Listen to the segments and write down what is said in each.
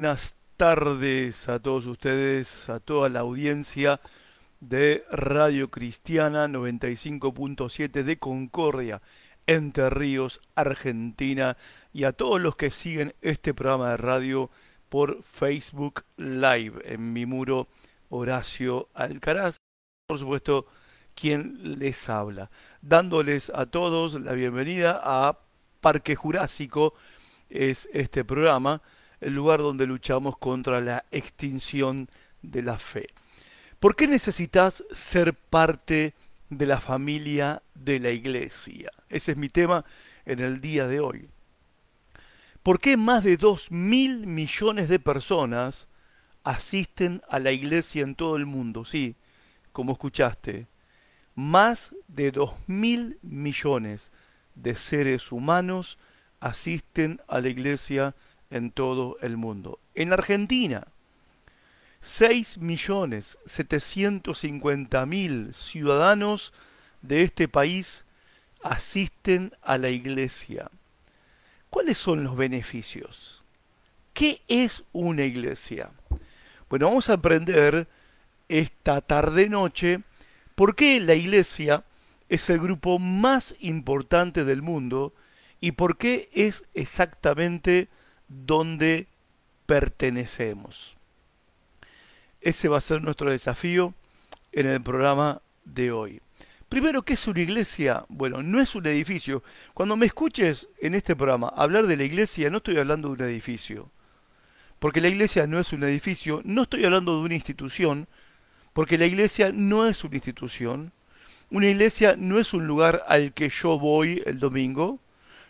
Buenas tardes a todos ustedes, a toda la audiencia de Radio Cristiana 95.7 de Concordia, Entre Ríos, Argentina, y a todos los que siguen este programa de radio por Facebook Live en mi muro Horacio Alcaraz. Por supuesto, quien les habla, dándoles a todos la bienvenida a Parque Jurásico, es este programa el lugar donde luchamos contra la extinción de la fe. ¿Por qué necesitas ser parte de la familia de la iglesia? Ese es mi tema en el día de hoy. ¿Por qué más de dos mil millones de personas asisten a la iglesia en todo el mundo? Sí, como escuchaste, más de dos mil millones de seres humanos asisten a la iglesia en todo el mundo. En Argentina, 6.750.000 ciudadanos de este país asisten a la iglesia. ¿Cuáles son los beneficios? ¿Qué es una iglesia? Bueno, vamos a aprender esta tarde-noche por qué la iglesia es el grupo más importante del mundo y por qué es exactamente donde pertenecemos. Ese va a ser nuestro desafío en el programa de hoy. Primero, ¿qué es una iglesia? Bueno, no es un edificio. Cuando me escuches en este programa hablar de la iglesia, no estoy hablando de un edificio. Porque la iglesia no es un edificio, no estoy hablando de una institución, porque la iglesia no es una institución. Una iglesia no es un lugar al que yo voy el domingo,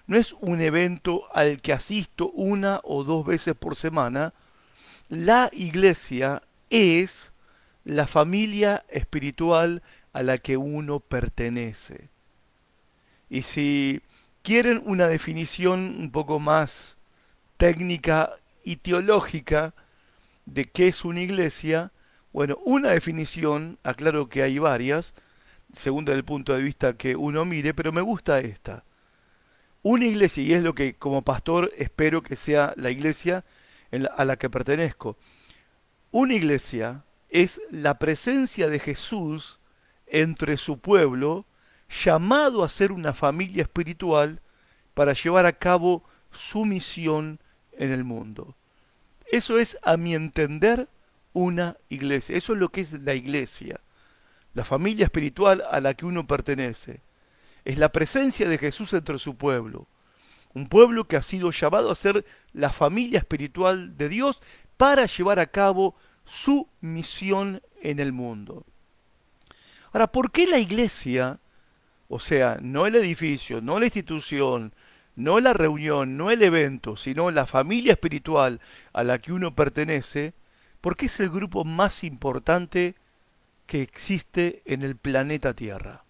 no es un evento al que asisto una o dos veces por semana. La iglesia es la familia espiritual a la que uno pertenece. Y si quieren una definición un poco más técnica y teológica de qué es una iglesia, bueno, una definición, aclaro que hay varias, según el punto de vista que uno mire, pero me gusta esta. Una iglesia, y es lo que como pastor espero que sea la iglesia a la que pertenezco, una iglesia es la presencia de Jesús entre su pueblo, llamado a ser una familia espiritual para llevar a cabo su misión en el mundo. Eso es, a mi entender, una iglesia. Eso es lo que es la iglesia, la familia espiritual a la que uno pertenece es la presencia de Jesús entre su pueblo. Un pueblo que ha sido llamado a ser la familia espiritual de Dios para llevar a cabo su misión en el mundo. Ahora, ¿por qué la iglesia, o sea, no el edificio, no la institución, no la reunión, no el evento, sino la familia espiritual a la que uno pertenece, ¿por qué es el grupo más importante que existe en el planeta Tierra?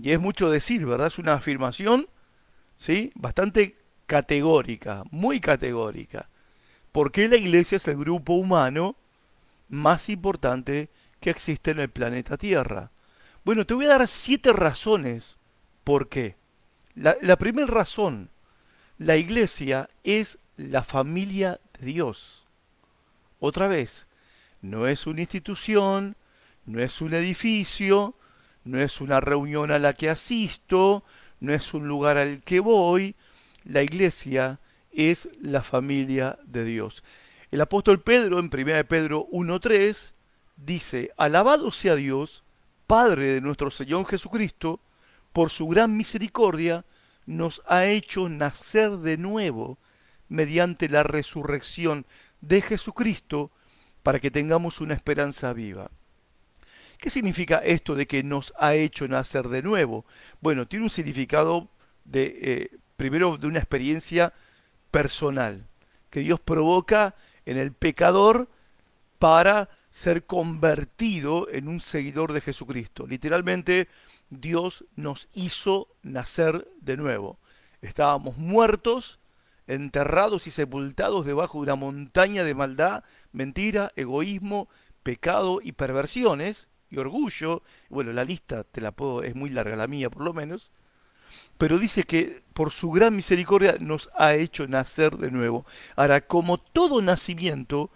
Y es mucho decir, ¿verdad? Es una afirmación, ¿sí? Bastante categórica, muy categórica. ¿Por qué la iglesia es el grupo humano más importante que existe en el planeta Tierra? Bueno, te voy a dar siete razones por qué. La, la primera razón, la iglesia es la familia de Dios. Otra vez, no es una institución, no es un edificio, no es una reunión a la que asisto, no es un lugar al que voy, la iglesia es la familia de Dios. El apóstol Pedro en 1 Pedro 1.3 dice, alabado sea Dios, Padre de nuestro Señor Jesucristo, por su gran misericordia, nos ha hecho nacer de nuevo mediante la resurrección de Jesucristo para que tengamos una esperanza viva. ¿Qué significa esto de que nos ha hecho nacer de nuevo? Bueno, tiene un significado de, eh, primero, de una experiencia personal, que Dios provoca en el pecador para ser convertido en un seguidor de Jesucristo. Literalmente, Dios nos hizo nacer de nuevo. Estábamos muertos, enterrados y sepultados debajo de una montaña de maldad, mentira, egoísmo, pecado y perversiones, orgullo, bueno, la lista te la puedo, es muy larga la mía por lo menos, pero dice que por su gran misericordia nos ha hecho nacer de nuevo. Ahora, como todo nacimiento,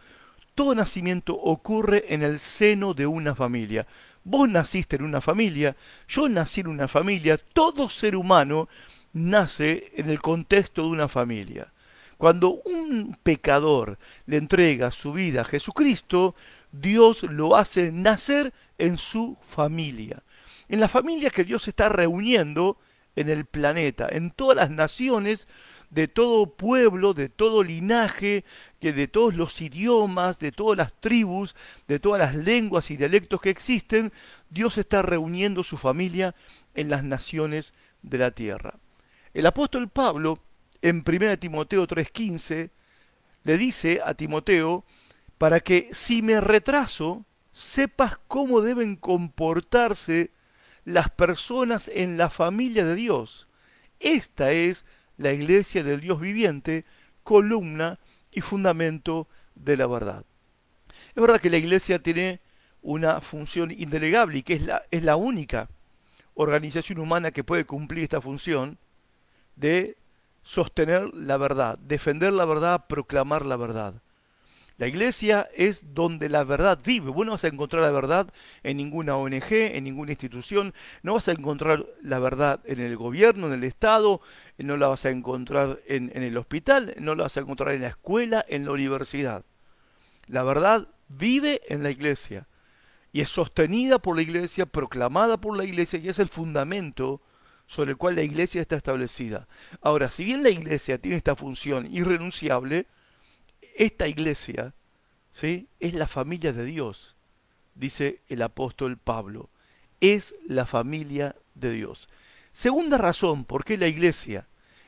todo nacimiento ocurre en el seno de una familia. Vos naciste en una familia, yo nací en una familia, todo ser humano nace en el contexto de una familia. Cuando un pecador le entrega su vida a Jesucristo, Dios lo hace nacer en su familia. En la familia que Dios está reuniendo en el planeta, en todas las naciones, de todo pueblo, de todo linaje, que de todos los idiomas, de todas las tribus, de todas las lenguas y dialectos que existen, Dios está reuniendo su familia en las naciones de la tierra. El apóstol Pablo en 1 Timoteo 3:15 le dice a Timoteo, para que si me retraso, sepas cómo deben comportarse las personas en la familia de Dios. Esta es la iglesia del Dios viviente, columna y fundamento de la verdad. Es verdad que la iglesia tiene una función indelegable y que es la, es la única organización humana que puede cumplir esta función de sostener la verdad, defender la verdad, proclamar la verdad. La iglesia es donde la verdad vive. Vos no vas a encontrar la verdad en ninguna ONG, en ninguna institución. No vas a encontrar la verdad en el gobierno, en el Estado. No la vas a encontrar en, en el hospital. No la vas a encontrar en la escuela, en la universidad. La verdad vive en la iglesia. Y es sostenida por la iglesia, proclamada por la iglesia y es el fundamento sobre el cual la iglesia está establecida. Ahora, si bien la iglesia tiene esta función irrenunciable, esta iglesia ¿sí? es la familia de Dios, dice el apóstol Pablo. Es la familia de Dios. Segunda razón por qué la iglesia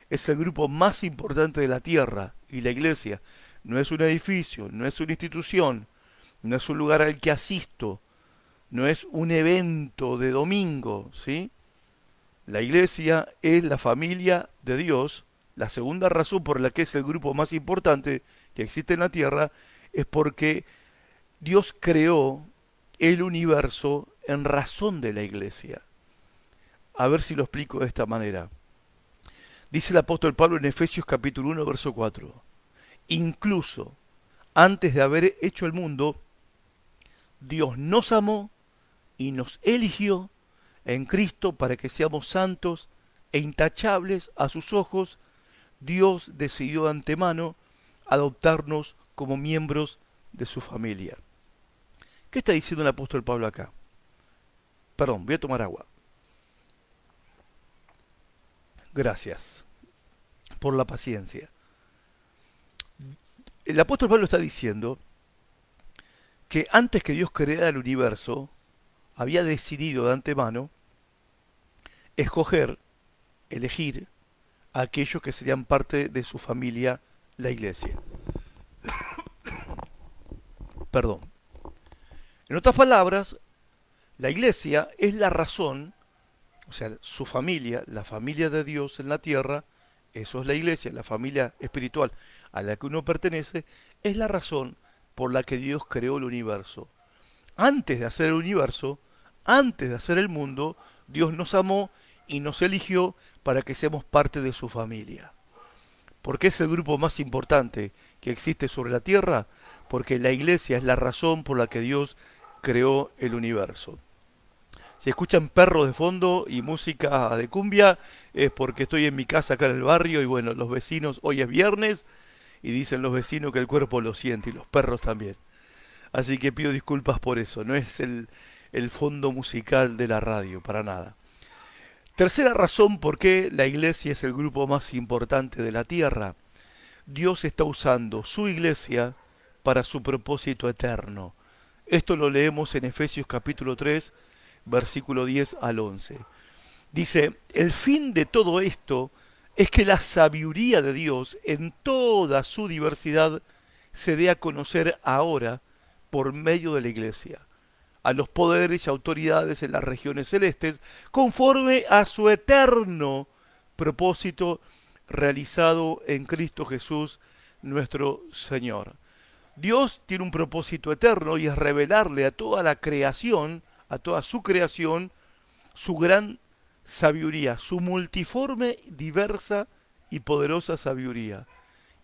es el grupo más importante de la tierra y la iglesia no es un edificio, no es una institución, no es un lugar al que asisto, no es un evento de domingo, ¿sí? La iglesia es la familia de Dios. La segunda razón por la que es el grupo más importante existe en la tierra es porque Dios creó el universo en razón de la iglesia. A ver si lo explico de esta manera. Dice el apóstol Pablo en Efesios capítulo 1, verso 4. Incluso antes de haber hecho el mundo, Dios nos amó y nos eligió en Cristo para que seamos santos e intachables a sus ojos, Dios decidió de antemano adoptarnos como miembros de su familia. ¿Qué está diciendo el apóstol Pablo acá? Perdón, voy a tomar agua. Gracias por la paciencia. El apóstol Pablo está diciendo que antes que Dios creara el universo, había decidido de antemano escoger, elegir a aquellos que serían parte de su familia, la iglesia. Perdón. En otras palabras, la iglesia es la razón, o sea, su familia, la familia de Dios en la tierra, eso es la iglesia, la familia espiritual a la que uno pertenece, es la razón por la que Dios creó el universo antes de hacer el universo, antes de hacer el mundo, Dios nos amó y nos eligió para que seamos parte de su familia. ¿Por qué es el grupo más importante que existe sobre la tierra? Porque la iglesia es la razón por la que Dios creó el universo. Si escuchan perros de fondo y música de cumbia, es porque estoy en mi casa acá en el barrio y bueno, los vecinos, hoy es viernes y dicen los vecinos que el cuerpo lo siente y los perros también. Así que pido disculpas por eso, no es el, el fondo musical de la radio, para nada. Tercera razón por qué la iglesia es el grupo más importante de la tierra. Dios está usando su iglesia para su propósito eterno. Esto lo leemos en Efesios capítulo 3, versículo 10 al 11. Dice, el fin de todo esto es que la sabiduría de Dios en toda su diversidad se dé a conocer ahora por medio de la Iglesia a los poderes y autoridades en las regiones celestes, conforme a su eterno propósito realizado en Cristo Jesús nuestro Señor. Dios tiene un propósito eterno y es revelarle a toda la creación, a toda su creación, su gran sabiduría, su multiforme, diversa y poderosa sabiduría.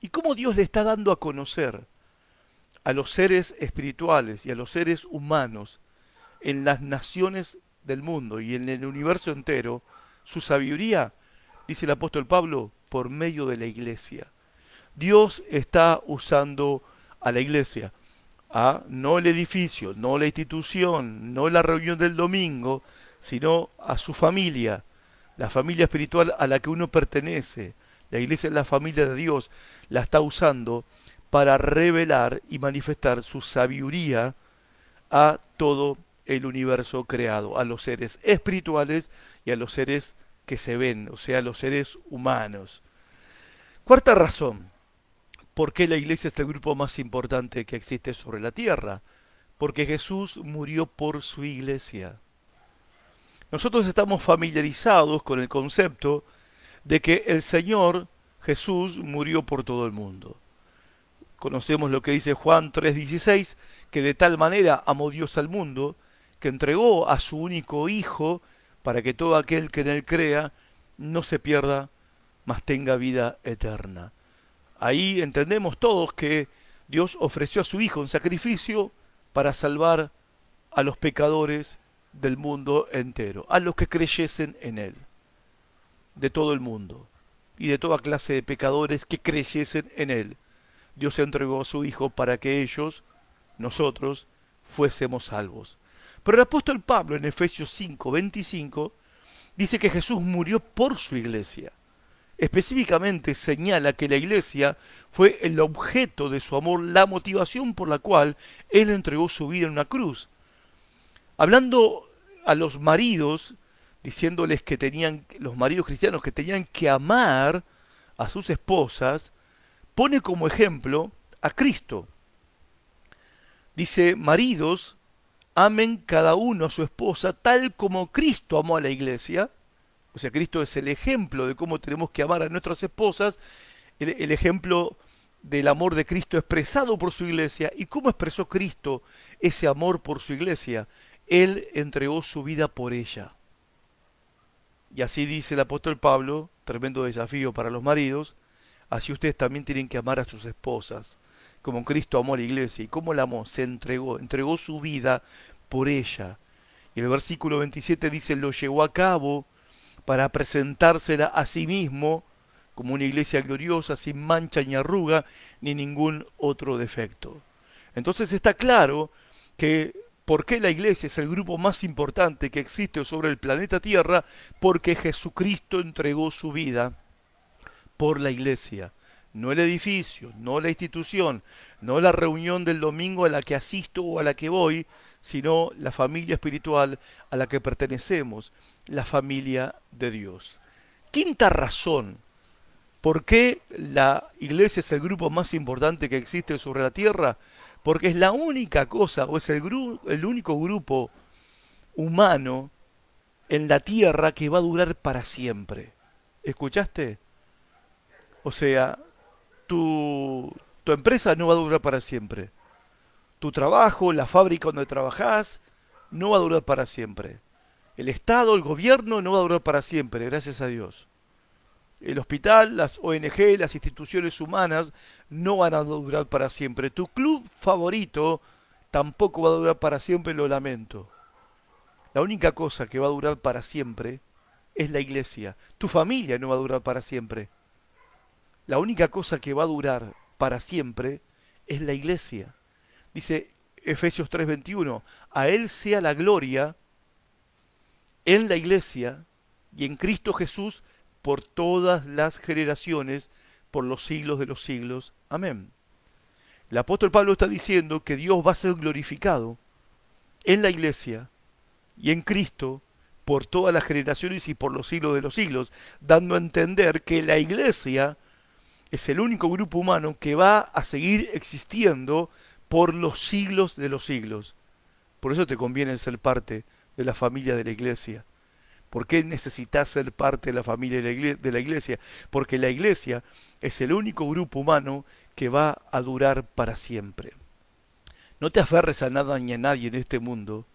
Y cómo Dios le está dando a conocer a los seres espirituales y a los seres humanos en las naciones del mundo y en el universo entero su sabiduría, dice el apóstol Pablo, por medio de la iglesia. Dios está usando a la iglesia, a no el edificio, no la institución, no la reunión del domingo, sino a su familia, la familia espiritual a la que uno pertenece. La iglesia es la familia de Dios, la está usando para revelar y manifestar su sabiduría a todo el universo creado, a los seres espirituales y a los seres que se ven, o sea, a los seres humanos. Cuarta razón, ¿por qué la iglesia es el grupo más importante que existe sobre la tierra? Porque Jesús murió por su iglesia. Nosotros estamos familiarizados con el concepto de que el Señor Jesús murió por todo el mundo. Conocemos lo que dice Juan 3:16, que de tal manera amó Dios al mundo, que entregó a su único Hijo para que todo aquel que en él crea no se pierda, mas tenga vida eterna. Ahí entendemos todos que Dios ofreció a su Hijo un sacrificio para salvar a los pecadores del mundo entero, a los que creyesen en Él, de todo el mundo, y de toda clase de pecadores que creyesen en Él. Dios entregó a su Hijo para que ellos, nosotros, fuésemos salvos. Pero el apóstol Pablo en Efesios 5, 25 dice que Jesús murió por su iglesia. Específicamente señala que la iglesia fue el objeto de su amor, la motivación por la cual Él entregó su vida en una cruz. Hablando a los maridos, diciéndoles que tenían, los maridos cristianos que tenían que amar a sus esposas, pone como ejemplo a Cristo. Dice, maridos, amen cada uno a su esposa tal como Cristo amó a la iglesia. O sea, Cristo es el ejemplo de cómo tenemos que amar a nuestras esposas, el, ejemplo del amor de Cristo expresado por su iglesia. ¿Y cómo expresó Cristo ese amor por su iglesia? Él entregó su vida por ella. Y así dice el apóstol Pablo, tremendo desafío para los maridos, así ustedes también tienen que amar a sus esposas como Cristo amó a la iglesia. ¿Y cómo la amó? Se entregó, entregó su vida por ella. Y el versículo 27 dice, lo llevó a cabo para presentársela a sí mismo como una iglesia gloriosa, sin mancha ni arruga, ni ningún otro defecto. Entonces está claro que ¿por qué la iglesia es el grupo más importante que existe sobre el planeta Tierra? Porque Jesucristo entregó su vida por la iglesia no el edificio, no la institución, no la reunión del domingo a la que asisto o a la que voy, sino la familia espiritual a la que pertenecemos, la familia de Dios. Quinta razón, ¿por qué la iglesia es el grupo más importante que existe sobre la tierra? Porque es la única cosa, o es el, el único grupo humano en la tierra que va a durar para siempre. ¿Escuchaste? O sea, tu, empresa no va a durar para siempre. Tu trabajo, la fábrica donde trabajas, no va a durar para siempre. El Estado, el gobierno no va a durar para siempre, gracias a Dios. El hospital, las ONG, las instituciones humanas no van a durar para siempre. Tu club favorito tampoco va a durar para siempre, lo lamento. La única cosa que va a durar para siempre es la iglesia. Tu familia no va a durar para siempre. La única cosa que va a durar para siempre es la iglesia. Dice Efesios 3:21, a Él sea la gloria en la iglesia y en Cristo Jesús por todas las generaciones, por los siglos de los siglos. Amén. El apóstol Pablo está diciendo que Dios va a ser glorificado en la iglesia y en Cristo por todas las generaciones y por los siglos de los siglos, dando a entender que la iglesia es el único grupo humano que va a seguir existiendo por los siglos de los siglos. Por eso te conviene ser parte de la familia de la iglesia. ¿Por qué necesitas ser parte de la familia de la iglesia? Porque la iglesia es el único grupo humano que va a durar para siempre. No te aferres a nada ni a nadie en este mundo,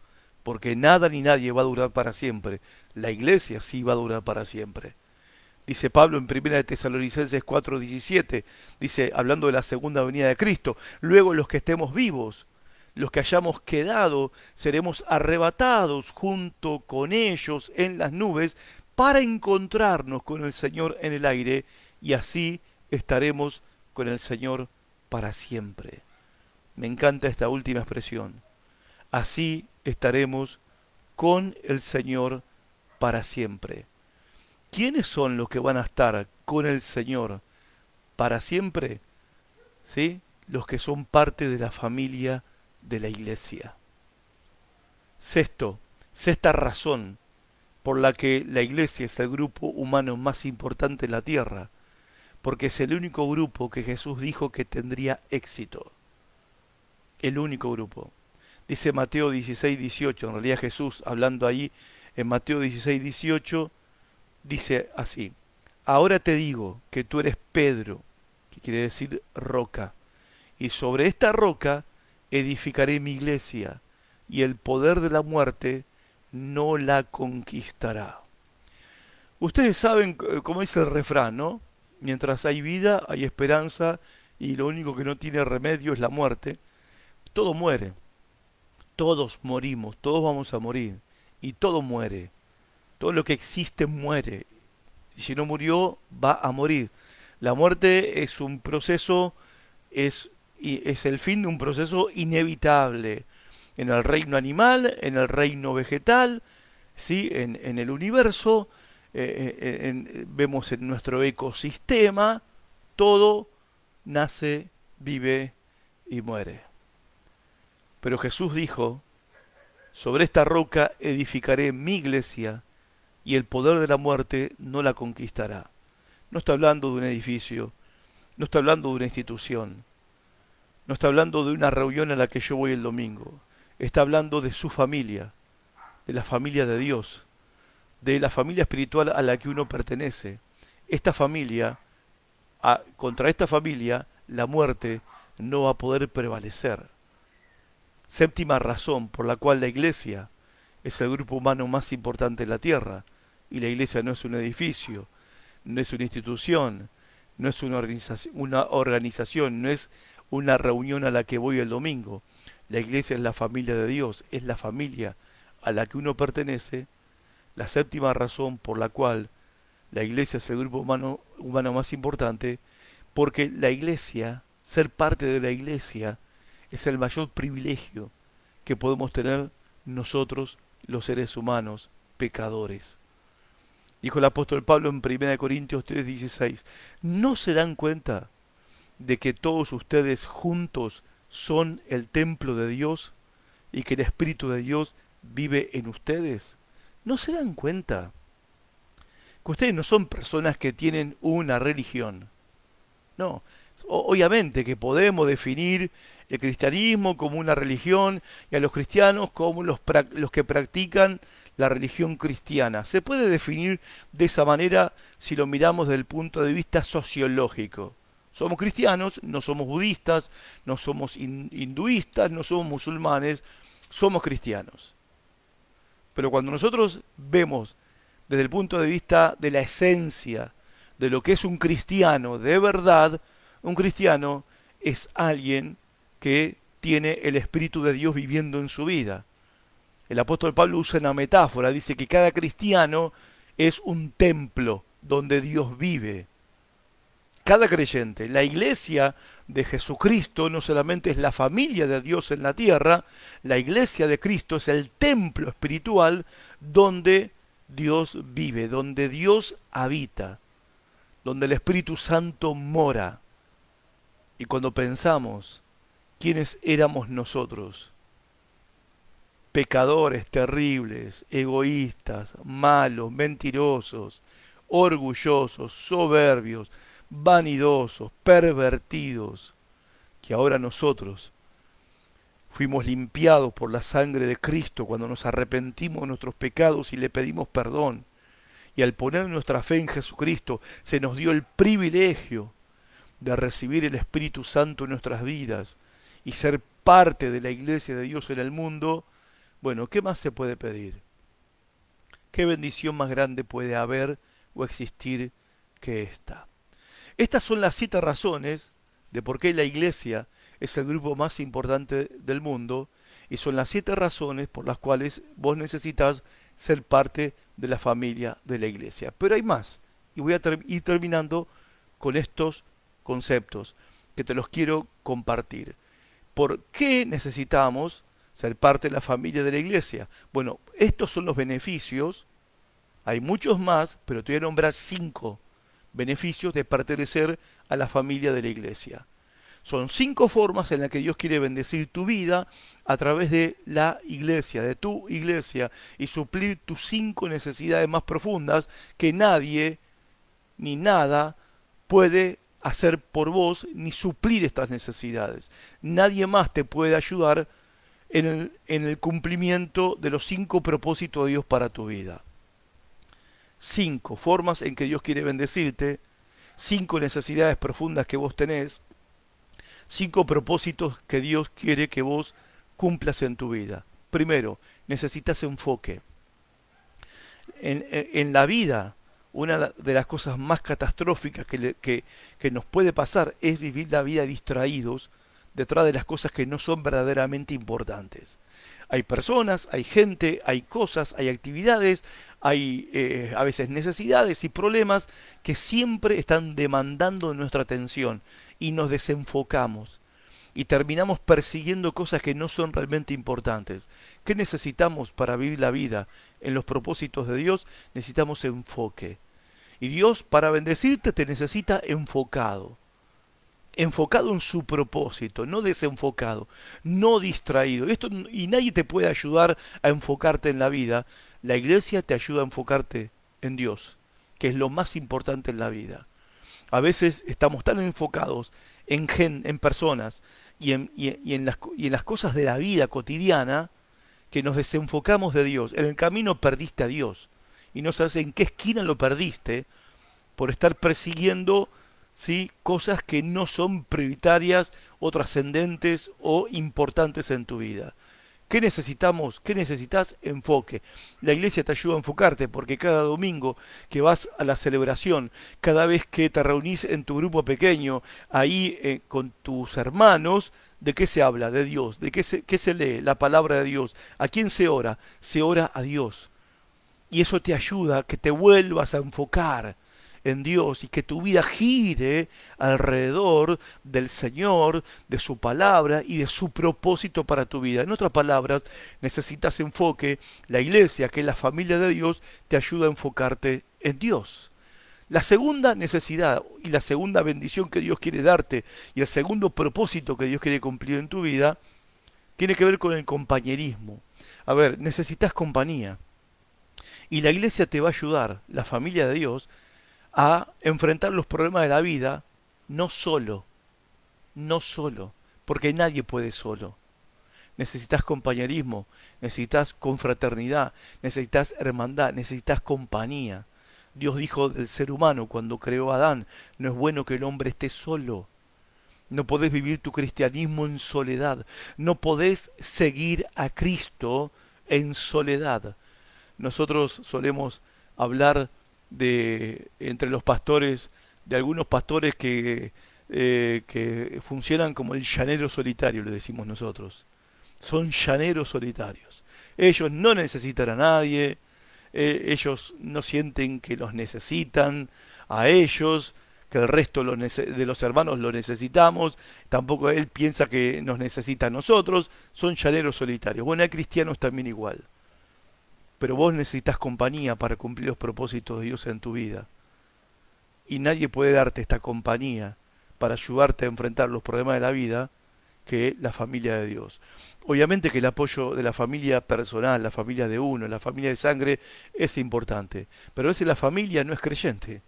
porque nada ni nadie va a durar para siempre. La iglesia sí va a durar para siempre. Dice Pablo en 1 de Tesalonicenses 4:17, dice, hablando de la segunda venida de Cristo, luego los que estemos vivos, los que hayamos quedado, seremos arrebatados junto con ellos en las nubes para encontrarnos con el Señor en el aire y así estaremos con el Señor para siempre. Me encanta esta última expresión. Así estaremos con el Señor para siempre. ¿Quiénes son los que van a estar con el Señor para siempre? ¿Sí? Los que son parte de la familia de la iglesia. Sexto, sexta razón por la que la iglesia es el grupo humano más importante en la tierra, porque es el único grupo que Jesús dijo que tendría éxito. El único grupo. Dice Mateo 16, 18, en realidad Jesús hablando ahí en Mateo 16, 18, dice así, ahora te digo que tú eres Pedro, que quiere decir roca, y sobre esta roca edificaré mi iglesia, y el poder de la muerte no la conquistará. Ustedes saben cómo dice el refrán, ¿no? Mientras hay vida, hay esperanza, y lo único que no tiene remedio es la muerte. Todo muere. Todos morimos, todos vamos a morir. Y todo muere. Todo lo que existe muere. Si no murió, va a morir. La muerte es un proceso, es es el fin de un proceso inevitable en el reino animal, en el reino vegetal, ¿sí? en, el universo, eh, eh, vemos en nuestro ecosistema, todo nace, vive y muere. Pero Jesús dijo, sobre esta roca edificaré mi iglesia y el poder de la muerte no la conquistará. No está hablando de un edificio, no está hablando de una institución, no está hablando de una reunión a la que yo voy el domingo. Está hablando de su familia, de la familia de Dios, de la familia espiritual a la que uno pertenece. Esta familia, contra esta familia, la muerte no va a poder prevalecer. Séptima razón por la cual la iglesia es el grupo humano más importante en la tierra. Y la iglesia no es un edificio, no es una institución, no es una organización, una organización no es una reunión a la que voy el domingo. La iglesia es la familia de Dios, es la familia a la que uno pertenece. La séptima razón por la cual la iglesia es el grupo humano, humano más importante, porque la iglesia, ser parte de la iglesia, es el mayor privilegio que podemos tener nosotros los seres humanos pecadores. Dijo el apóstol Pablo en 1 Corintios 3:16, ¿no se dan cuenta de que todos ustedes juntos son el templo de Dios y que el Espíritu de Dios vive en ustedes? ¿No se dan cuenta? Que ustedes no son personas que tienen una religión. No, obviamente que podemos definir el cristianismo como una religión y a los cristianos como los, los que practican la religión cristiana. Se puede definir de esa manera si lo miramos desde el punto de vista sociológico. Somos cristianos, no somos budistas, no somos hinduistas, no somos musulmanes, somos cristianos. Pero cuando nosotros vemos desde el punto de vista de la esencia de lo que es un cristiano de verdad, un cristiano es alguien que tiene el Espíritu de Dios viviendo en su vida. El apóstol Pablo usa una metáfora, dice que cada cristiano es un templo donde Dios vive cada creyente. La iglesia de Jesucristo no solamente es la familia de Dios en la tierra, la iglesia de Cristo es el templo espiritual donde Dios vive, donde Dios habita, donde el Espíritu Santo mora. Y cuando pensamos quiénes éramos nosotros, pecadores terribles, egoístas, malos, mentirosos, orgullosos, soberbios, vanidosos, pervertidos, que ahora nosotros fuimos limpiados por la sangre de Cristo cuando nos arrepentimos de nuestros pecados y le pedimos perdón. Y al poner nuestra fe en Jesucristo se nos dio el privilegio de recibir el Espíritu Santo en nuestras vidas y ser parte de la iglesia de Dios en el mundo, Bueno, ¿qué más se puede pedir? ¿Qué bendición más grande puede haber o existir que esta? Estas son las siete razones de por qué la iglesia es el grupo más importante del mundo y son las siete razones por las cuales vos necesitas ser parte de la familia de la iglesia. Pero hay más y voy a ir terminando con estos conceptos que te los quiero compartir. ¿Por qué necesitamos ser parte de la familia de la iglesia? Bueno, estos son los beneficios, hay muchos más, pero te voy a nombrar cinco beneficios de pertenecer a la familia de la iglesia. Son cinco formas en las que Dios quiere bendecir tu vida a través de la iglesia, de tu iglesia, y suplir tus cinco necesidades más profundas que nadie ni nada puede hacer por vos ni suplir estas necesidades. Nadie más te puede ayudar en el, en el cumplimiento de los cinco propósitos de Dios para tu vida. Cinco formas en que Dios quiere bendecirte, cinco necesidades profundas que vos tenés, cinco propósitos que Dios quiere que vos cumplas en tu vida. Primero, necesitas enfoque. En, en, la vida, una de las cosas más catastróficas que nos puede pasar es vivir la vida distraídos detrás de las cosas que no son verdaderamente importantes. Hay personas, hay gente, hay cosas, hay actividades, hay eh, a veces necesidades y problemas que siempre están demandando nuestra atención y nos desenfocamos y terminamos persiguiendo cosas que no son realmente importantes. ¿Qué necesitamos para vivir la vida en los propósitos de Dios? Necesitamos enfoque. Y Dios para bendecirte te necesita enfocado enfocado en su propósito, no desenfocado, no distraído. Esto, y nadie te puede ayudar a enfocarte en la vida. La iglesia te ayuda a enfocarte en Dios, que es lo más importante en la vida. A veces estamos tan enfocados en, gen, en personas y en, y en, las, y en las cosas de la vida cotidiana que nos desenfocamos de Dios. En el camino perdiste a Dios y no sabes en qué esquina lo perdiste por estar persiguiendo ¿sí? cosas que no son prioritarias o trascendentes o importantes en tu vida. ¿Qué necesitamos? ¿Qué necesitas? Enfoque. La iglesia te ayuda a enfocarte porque cada domingo que vas a la celebración, cada vez que te reunís en tu grupo pequeño, ahí eh, con tus hermanos, ¿de qué se habla? De Dios. ¿De qué se, qué se lee? La palabra de Dios. ¿A quién se ora? Se ora a Dios. Y eso te ayuda a que te vuelvas a enfocar en Dios y que tu vida gire alrededor del Señor, de su palabra y de su propósito para tu vida. En otras palabras, necesitas enfoque. La iglesia, que es la familia de Dios, te ayuda a enfocarte en Dios. La segunda necesidad y la segunda bendición que Dios quiere darte y el segundo propósito que Dios quiere cumplir en tu vida tiene que ver con el compañerismo. A ver, necesitas compañía. Y la iglesia te va a ayudar, la familia de Dios, a enfrentar los problemas de la vida no solo, no solo, porque nadie puede solo. Necesitas compañerismo, necesitas confraternidad, necesitas hermandad, necesitas compañía. Dios dijo del ser humano cuando creó a Adán, no es bueno que el hombre esté solo. No podés vivir tu cristianismo en soledad. No podés seguir a Cristo en soledad. Nosotros solemos hablar de entre los pastores, de algunos pastores que, eh, que funcionan como el llanero solitario, le decimos nosotros. Son llaneros solitarios. Ellos no necesitan a nadie, eh, ellos no sienten que los necesitan a ellos, que el resto de los hermanos lo necesitamos, tampoco él piensa que nos necesita a nosotros, son llaneros solitarios. Bueno, hay cristianos también igual pero vos necesitas compañía para cumplir los propósitos de Dios en tu vida. Y nadie puede darte esta compañía para ayudarte a enfrentar los problemas de la vida que la familia de Dios. Obviamente que el apoyo de la familia personal, la familia de uno, la familia de sangre es importante, pero a veces la familia no es creyente.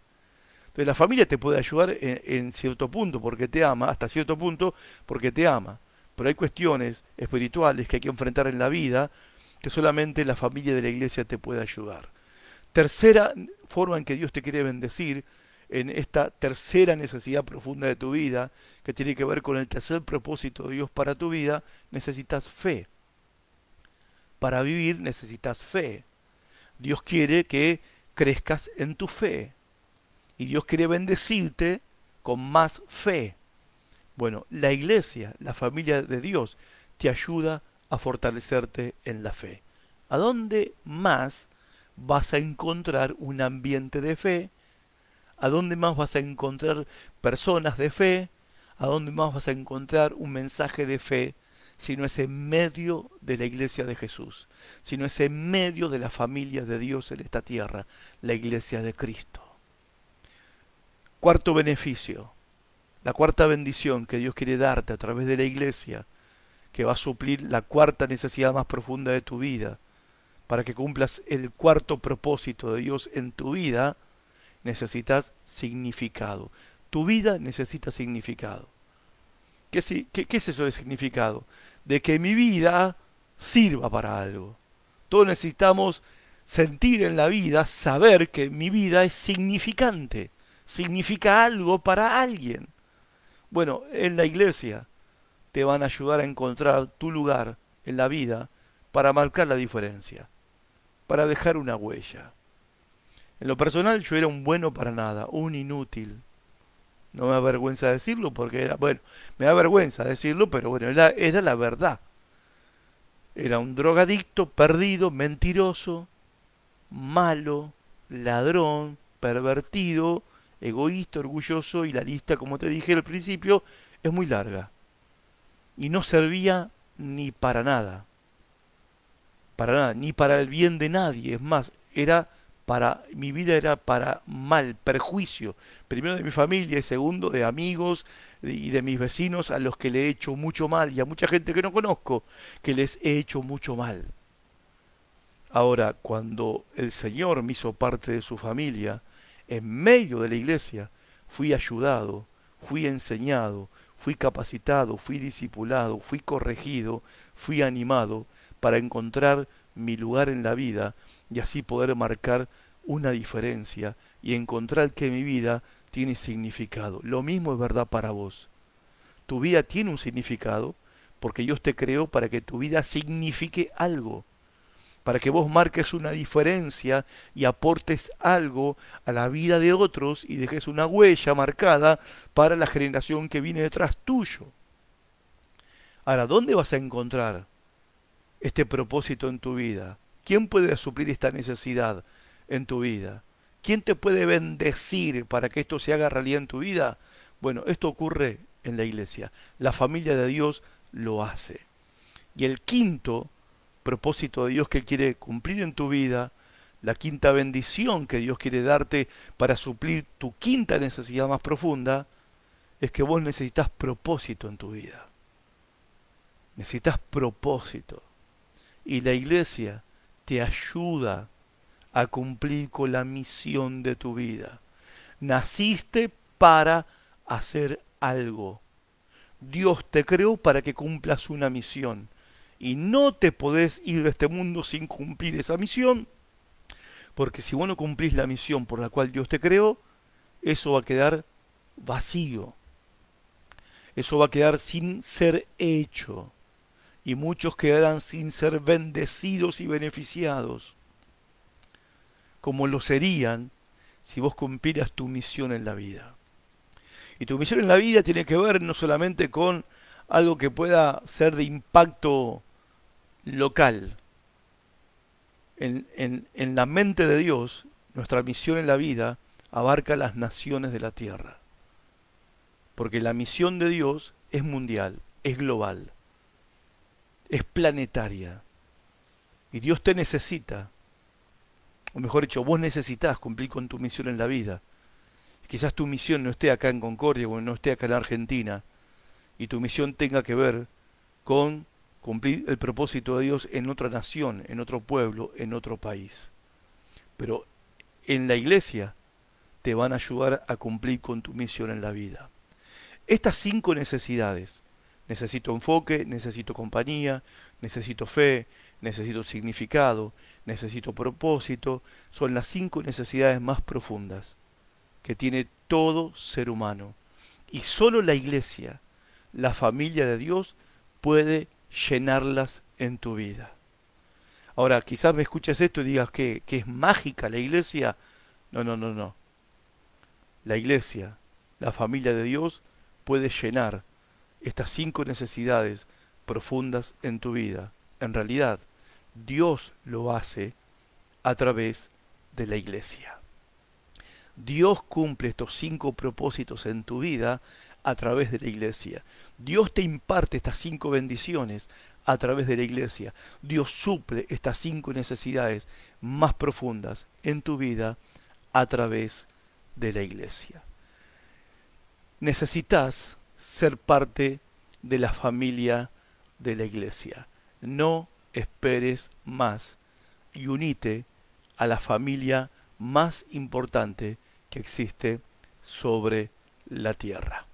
Entonces la familia te puede ayudar en, en cierto punto porque te ama, hasta cierto punto porque te ama. Pero hay cuestiones espirituales que hay que enfrentar en la vida que solamente la familia de la iglesia te puede ayudar. Tercera forma en que Dios te quiere bendecir en esta tercera necesidad profunda de tu vida, que tiene que ver con el tercer propósito de Dios para tu vida, necesitas fe. para vivir necesitas fe. Dios quiere que crezcas en tu fe. Y Dios quiere bendecirte con más fe. Bueno, la iglesia, la familia de Dios, te ayuda a fortalecerte en la fe. ¿A dónde más vas a encontrar un ambiente de fe? ¿A dónde más vas a encontrar personas de fe? ¿A dónde más vas a encontrar un mensaje de fe si no es en medio de la iglesia de Jesús, si no es en medio de la familia de Dios en esta tierra, la iglesia de Cristo. Cuarto beneficio, la cuarta bendición que Dios quiere darte a través de la iglesia, que va a suplir la cuarta necesidad más profunda de tu vida, para que cumplas el cuarto propósito de Dios en tu vida, necesitas significado. Tu vida necesita significado. ¿Qué, qué es eso de significado? De que mi vida sirva para algo. Todos necesitamos sentir en la vida, saber que mi vida es significante, significa algo para alguien. Bueno, en la iglesia te van a ayudar a encontrar tu lugar en la vida para marcar la diferencia, para dejar una huella. En lo personal yo era un bueno para nada, un inútil. No me da vergüenza decirlo porque era, bueno, me da vergüenza decirlo, pero bueno, era, era la verdad. Era un drogadicto, perdido, mentiroso, malo, ladrón, pervertido, egoísta, orgulloso y la lista, como te dije al principio, es muy larga. Y no servía ni para nada. Para nada, ni para el bien de nadie. Es más, era para mi vida era para mal, perjuicio, primero de mi familia y segundo de amigos y de mis vecinos a los que le he hecho mucho mal y a mucha gente que no conozco que les he hecho mucho mal. Ahora, cuando el Señor me hizo parte de su familia, en medio de la iglesia, fui ayudado, fui enseñado, fui capacitado, fui discipulado, fui corregido, fui animado para encontrar mi lugar en la vida y así poder marcar una diferencia y encontrar que mi vida tiene significado. Lo mismo es verdad para vos. Tu vida tiene un significado porque Dios te creó para que tu vida signifique algo, para que vos marques una diferencia y aportes algo a la vida de otros y dejes una huella marcada para la generación que viene detrás tuyo. Ahora, ¿dónde vas a encontrar este propósito en tu vida? ¿Quién puede suplir esta necesidad en tu vida? ¿Quién te puede bendecir para que esto se haga realidad en tu vida? Bueno, esto ocurre en la iglesia. La familia de Dios lo hace. Y el quinto propósito de Dios que quiere cumplir en tu vida, la quinta bendición que Dios quiere darte para suplir tu quinta necesidad más profunda, es que vos necesitas propósito en tu vida. Necesitas propósito. Y la iglesia te ayuda a cumplir con la misión de tu vida. Naciste para hacer algo. Dios te creó para que cumplas una misión. Y no te podés ir de este mundo sin cumplir esa misión. Porque si vos no cumplís la misión por la cual Dios te creó, eso va a quedar vacío. Eso va a quedar sin ser hecho y muchos quedarán sin ser bendecidos y beneficiados, como lo serían si vos cumplieras tu misión en la vida. Y tu misión en la vida tiene que ver no solamente con algo que pueda ser de impacto local. En, en, en la mente de Dios, nuestra misión en la vida abarca las naciones de la tierra. Porque la misión de Dios es mundial, es global es planetaria. Y Dios te necesita. O mejor dicho, vos necesitas cumplir con tu misión en la vida. Quizás tu misión no esté acá en Concordia o no esté acá en Argentina. Y tu misión tenga que ver con cumplir el propósito de Dios en otra nación, en otro pueblo, en otro país. Pero en la iglesia te van a ayudar a cumplir con tu misión en la vida. Estas cinco necesidades Necesito enfoque, necesito compañía, necesito fe, necesito significado, necesito propósito. Son las cinco necesidades más profundas que tiene todo ser humano. Y solo la iglesia, la familia de Dios, puede llenarlas en tu vida. Ahora, quizás me escuches esto y digas que, que es mágica la iglesia. No, no, no, no. La iglesia, la familia de Dios, puede llenar estas cinco necesidades profundas en tu vida. En realidad, Dios lo hace a través de la iglesia. Dios cumple estos cinco propósitos en tu vida a través de la iglesia. Dios te imparte estas cinco bendiciones a través de la iglesia. Dios suple estas cinco necesidades más profundas en tu vida a través de la iglesia. Necesitas ser parte de la familia de la iglesia. No esperes más y unite a la familia más importante que existe sobre la tierra.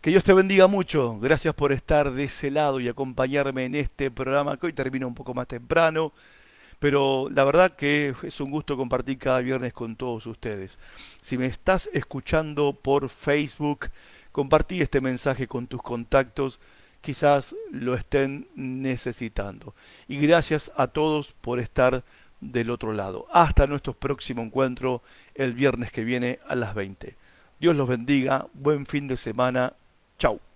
Que Dios te bendiga mucho. Gracias por estar de ese lado y acompañarme en este programa que hoy termina un poco más temprano. Pero la verdad que es un gusto compartir cada viernes con todos ustedes. Si me estás escuchando por Facebook, compartí este mensaje con tus contactos. Quizás lo estén necesitando. Y gracias a todos por estar del otro lado. Hasta nuestro próximo encuentro el viernes que viene a las 20. Dios los bendiga. Buen fin de semana. Ciao.